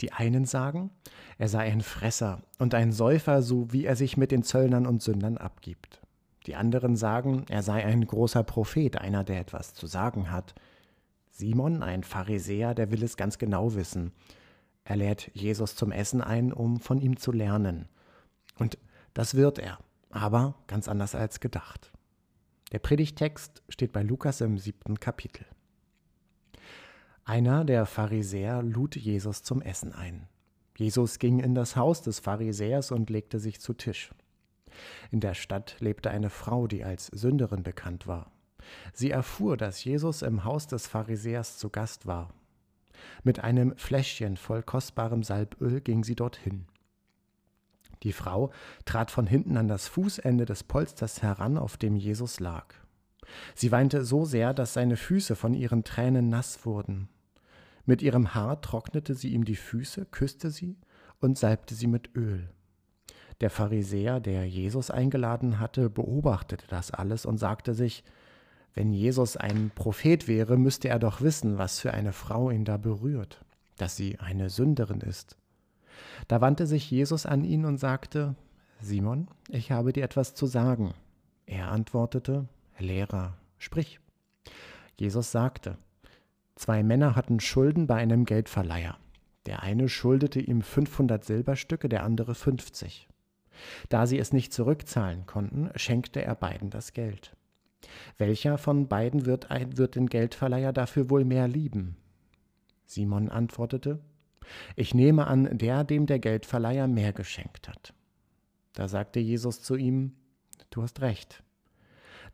Die einen sagen, er sei ein Fresser und ein Säufer, so wie er sich mit den Zöllnern und Sündern abgibt. Die anderen sagen, er sei ein großer Prophet, einer, der etwas zu sagen hat. Simon, ein Pharisäer, der will es ganz genau wissen. Er lädt Jesus zum Essen ein, um von ihm zu lernen. Und das wird er, aber ganz anders als gedacht. Der Predigtext steht bei Lukas im siebten Kapitel. Einer der Pharisäer lud Jesus zum Essen ein. Jesus ging in das Haus des Pharisäers und legte sich zu Tisch. In der Stadt lebte eine Frau, die als Sünderin bekannt war. Sie erfuhr, dass Jesus im Haus des Pharisäers zu Gast war. Mit einem Fläschchen voll kostbarem Salböl ging sie dorthin. Die Frau trat von hinten an das Fußende des Polsters heran, auf dem Jesus lag. Sie weinte so sehr, dass seine Füße von ihren Tränen nass wurden. Mit ihrem Haar trocknete sie ihm die Füße, küsste sie und salbte sie mit Öl. Der Pharisäer, der Jesus eingeladen hatte, beobachtete das alles und sagte sich, wenn Jesus ein Prophet wäre, müsste er doch wissen, was für eine Frau ihn da berührt, dass sie eine Sünderin ist. Da wandte sich Jesus an ihn und sagte, Simon, ich habe dir etwas zu sagen. Er antwortete, Lehrer, sprich. Jesus sagte, zwei Männer hatten Schulden bei einem Geldverleiher. Der eine schuldete ihm 500 Silberstücke, der andere 50. Da sie es nicht zurückzahlen konnten, schenkte er beiden das Geld. Welcher von beiden wird, wird den Geldverleiher dafür wohl mehr lieben? Simon antwortete, ich nehme an, der, dem der Geldverleiher mehr geschenkt hat. Da sagte Jesus zu ihm, Du hast recht.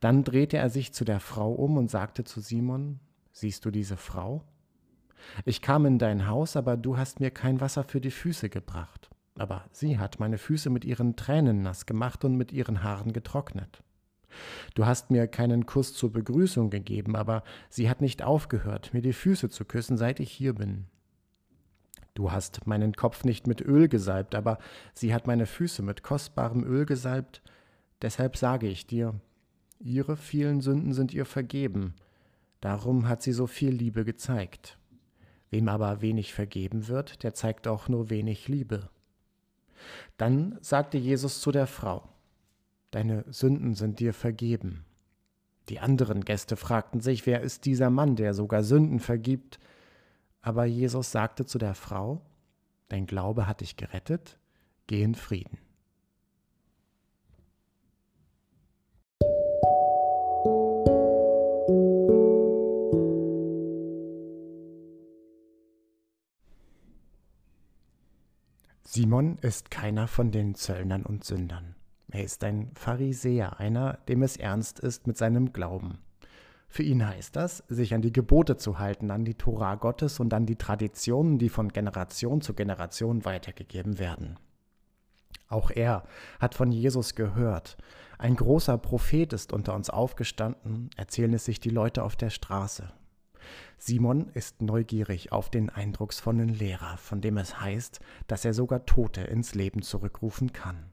Dann drehte er sich zu der Frau um und sagte zu Simon, Siehst du diese Frau? Ich kam in dein Haus, aber du hast mir kein Wasser für die Füße gebracht aber sie hat meine Füße mit ihren Tränen nass gemacht und mit ihren Haaren getrocknet. Du hast mir keinen Kuss zur Begrüßung gegeben, aber sie hat nicht aufgehört, mir die Füße zu küssen, seit ich hier bin. Du hast meinen Kopf nicht mit Öl gesalbt, aber sie hat meine Füße mit kostbarem Öl gesalbt, deshalb sage ich dir, ihre vielen Sünden sind ihr vergeben, darum hat sie so viel Liebe gezeigt. Wem aber wenig vergeben wird, der zeigt auch nur wenig Liebe. Dann sagte Jesus zu der Frau, Deine Sünden sind dir vergeben. Die anderen Gäste fragten sich, wer ist dieser Mann, der sogar Sünden vergibt? Aber Jesus sagte zu der Frau, Dein Glaube hat dich gerettet, geh in Frieden. Simon ist keiner von den Zöllnern und Sündern. Er ist ein Pharisäer, einer, dem es ernst ist mit seinem Glauben. Für ihn heißt das, sich an die Gebote zu halten, an die Tora Gottes und an die Traditionen, die von Generation zu Generation weitergegeben werden. Auch er hat von Jesus gehört. Ein großer Prophet ist unter uns aufgestanden, erzählen es sich die Leute auf der Straße. Simon ist neugierig auf den eindrucksvollen Lehrer, von dem es heißt, dass er sogar Tote ins Leben zurückrufen kann.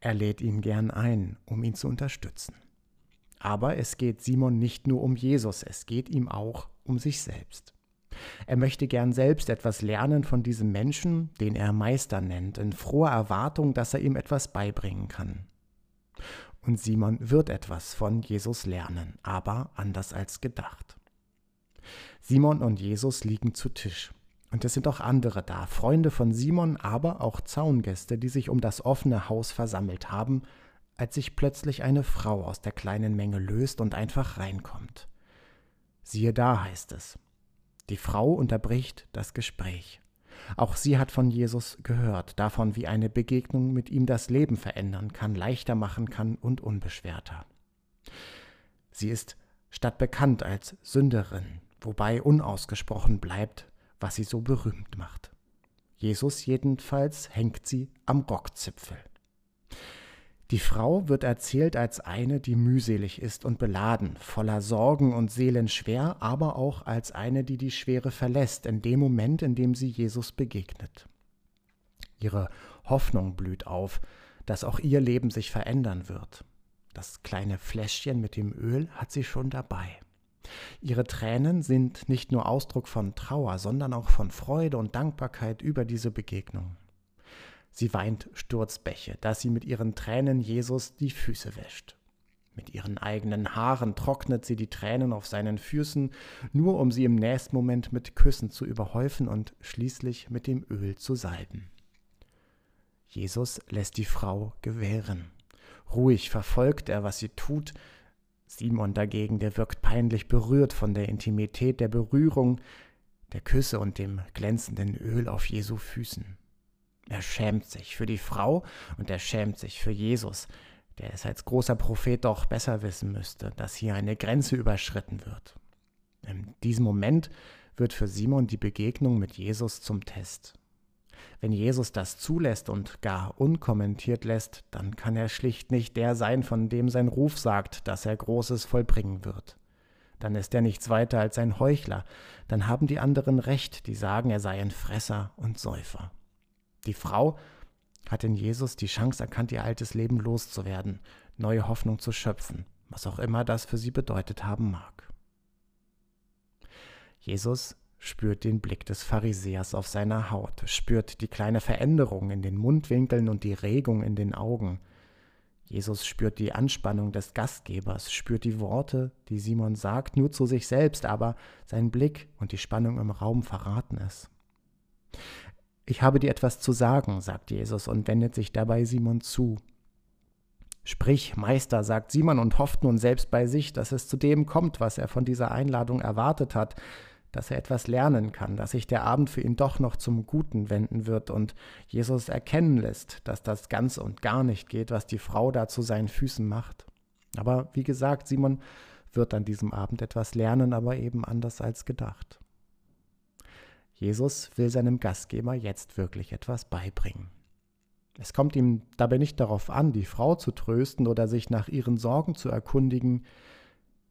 Er lädt ihn gern ein, um ihn zu unterstützen. Aber es geht Simon nicht nur um Jesus, es geht ihm auch um sich selbst. Er möchte gern selbst etwas lernen von diesem Menschen, den er Meister nennt, in froher Erwartung, dass er ihm etwas beibringen kann. Und Simon wird etwas von Jesus lernen, aber anders als gedacht. Simon und Jesus liegen zu Tisch. Und es sind auch andere da, Freunde von Simon, aber auch Zaungäste, die sich um das offene Haus versammelt haben, als sich plötzlich eine Frau aus der kleinen Menge löst und einfach reinkommt. Siehe da, heißt es. Die Frau unterbricht das Gespräch. Auch sie hat von Jesus gehört, davon, wie eine Begegnung mit ihm das Leben verändern kann, leichter machen kann und unbeschwerter. Sie ist statt bekannt als Sünderin, wobei unausgesprochen bleibt, was sie so berühmt macht. Jesus jedenfalls hängt sie am Rockzipfel. Die Frau wird erzählt als eine, die mühselig ist und beladen, voller Sorgen und Seelenschwer, aber auch als eine, die die Schwere verlässt in dem Moment, in dem sie Jesus begegnet. Ihre Hoffnung blüht auf, dass auch ihr Leben sich verändern wird. Das kleine Fläschchen mit dem Öl hat sie schon dabei. Ihre Tränen sind nicht nur Ausdruck von Trauer, sondern auch von Freude und Dankbarkeit über diese Begegnung. Sie weint Sturzbäche, dass sie mit ihren Tränen Jesus die Füße wäscht. Mit ihren eigenen Haaren trocknet sie die Tränen auf seinen Füßen, nur um sie im nächsten Moment mit Küssen zu überhäufen und schließlich mit dem Öl zu salben. Jesus lässt die Frau gewähren. Ruhig verfolgt er, was sie tut. Simon dagegen, der wirkt peinlich berührt von der Intimität der Berührung, der Küsse und dem glänzenden Öl auf Jesu Füßen. Er schämt sich für die Frau und er schämt sich für Jesus, der es als großer Prophet doch besser wissen müsste, dass hier eine Grenze überschritten wird. In diesem Moment wird für Simon die Begegnung mit Jesus zum Test. Wenn Jesus das zulässt und gar unkommentiert lässt, dann kann er schlicht nicht der sein, von dem sein Ruf sagt, dass er Großes vollbringen wird. Dann ist er nichts weiter als ein Heuchler, dann haben die anderen recht, die sagen, er sei ein Fresser und Säufer. Die Frau hat in Jesus die Chance erkannt, ihr altes Leben loszuwerden, neue Hoffnung zu schöpfen, was auch immer das für sie bedeutet haben mag. Jesus spürt den Blick des Pharisäers auf seiner Haut, spürt die kleine Veränderung in den Mundwinkeln und die Regung in den Augen. Jesus spürt die Anspannung des Gastgebers, spürt die Worte, die Simon sagt, nur zu sich selbst, aber sein Blick und die Spannung im Raum verraten es. Ich habe dir etwas zu sagen, sagt Jesus und wendet sich dabei Simon zu. Sprich, Meister, sagt Simon und hofft nun selbst bei sich, dass es zu dem kommt, was er von dieser Einladung erwartet hat, dass er etwas lernen kann, dass sich der Abend für ihn doch noch zum Guten wenden wird und Jesus erkennen lässt, dass das ganz und gar nicht geht, was die Frau da zu seinen Füßen macht. Aber wie gesagt, Simon wird an diesem Abend etwas lernen, aber eben anders als gedacht. Jesus will seinem Gastgeber jetzt wirklich etwas beibringen. Es kommt ihm dabei nicht darauf an, die Frau zu trösten oder sich nach ihren Sorgen zu erkundigen.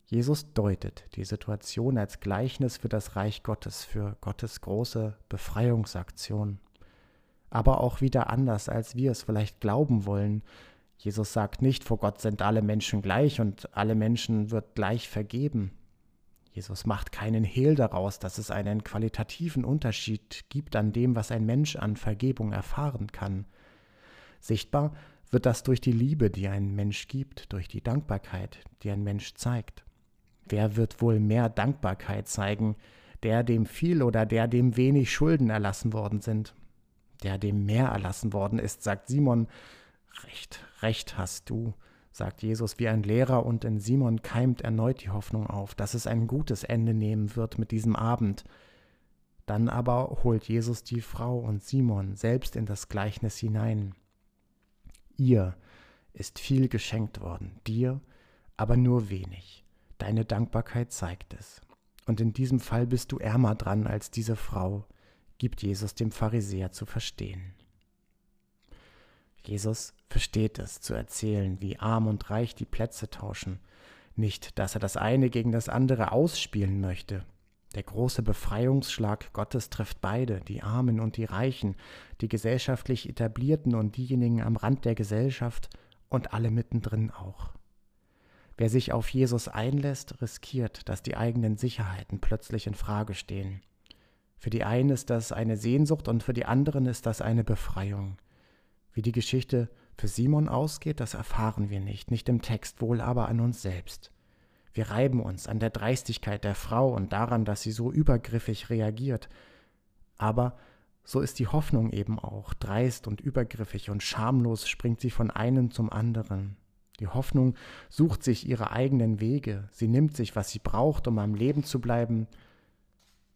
Jesus deutet die Situation als Gleichnis für das Reich Gottes, für Gottes große Befreiungsaktion. Aber auch wieder anders, als wir es vielleicht glauben wollen. Jesus sagt nicht, vor Gott sind alle Menschen gleich und alle Menschen wird gleich vergeben. Jesus macht keinen Hehl daraus, dass es einen qualitativen Unterschied gibt an dem, was ein Mensch an Vergebung erfahren kann. Sichtbar wird das durch die Liebe, die ein Mensch gibt, durch die Dankbarkeit, die ein Mensch zeigt. Wer wird wohl mehr Dankbarkeit zeigen, der dem viel oder der dem wenig Schulden erlassen worden sind? Der dem mehr erlassen worden ist, sagt Simon, Recht, recht hast du, sagt Jesus wie ein Lehrer, und in Simon keimt erneut die Hoffnung auf, dass es ein gutes Ende nehmen wird mit diesem Abend. Dann aber holt Jesus die Frau und Simon selbst in das Gleichnis hinein. Ihr ist viel geschenkt worden, dir aber nur wenig. Deine Dankbarkeit zeigt es. Und in diesem Fall bist du ärmer dran als diese Frau, gibt Jesus dem Pharisäer zu verstehen. Jesus versteht es zu erzählen, wie arm und reich die Plätze tauschen. Nicht, dass er das eine gegen das andere ausspielen möchte. Der große Befreiungsschlag Gottes trifft beide, die Armen und die Reichen, die gesellschaftlich Etablierten und diejenigen am Rand der Gesellschaft und alle mittendrin auch. Wer sich auf Jesus einlässt, riskiert, dass die eigenen Sicherheiten plötzlich in Frage stehen. Für die einen ist das eine Sehnsucht und für die anderen ist das eine Befreiung. Wie die Geschichte für Simon ausgeht, das erfahren wir nicht, nicht im Text, wohl aber an uns selbst. Wir reiben uns an der Dreistigkeit der Frau und daran, dass sie so übergriffig reagiert. Aber so ist die Hoffnung eben auch dreist und übergriffig und schamlos springt sie von einem zum anderen. Die Hoffnung sucht sich ihre eigenen Wege, sie nimmt sich, was sie braucht, um am Leben zu bleiben.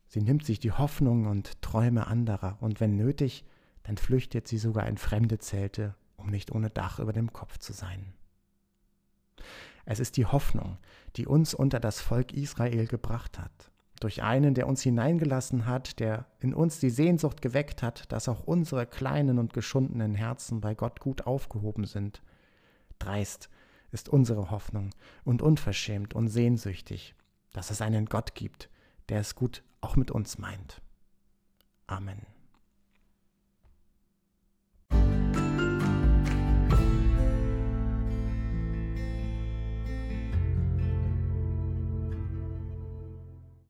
Sie nimmt sich die Hoffnung und Träume anderer und wenn nötig, dann flüchtet sie sogar in fremde Zelte, um nicht ohne Dach über dem Kopf zu sein. Es ist die Hoffnung, die uns unter das Volk Israel gebracht hat, durch einen, der uns hineingelassen hat, der in uns die Sehnsucht geweckt hat, dass auch unsere kleinen und geschundenen Herzen bei Gott gut aufgehoben sind. Dreist ist unsere Hoffnung und unverschämt und sehnsüchtig, dass es einen Gott gibt, der es gut auch mit uns meint. Amen.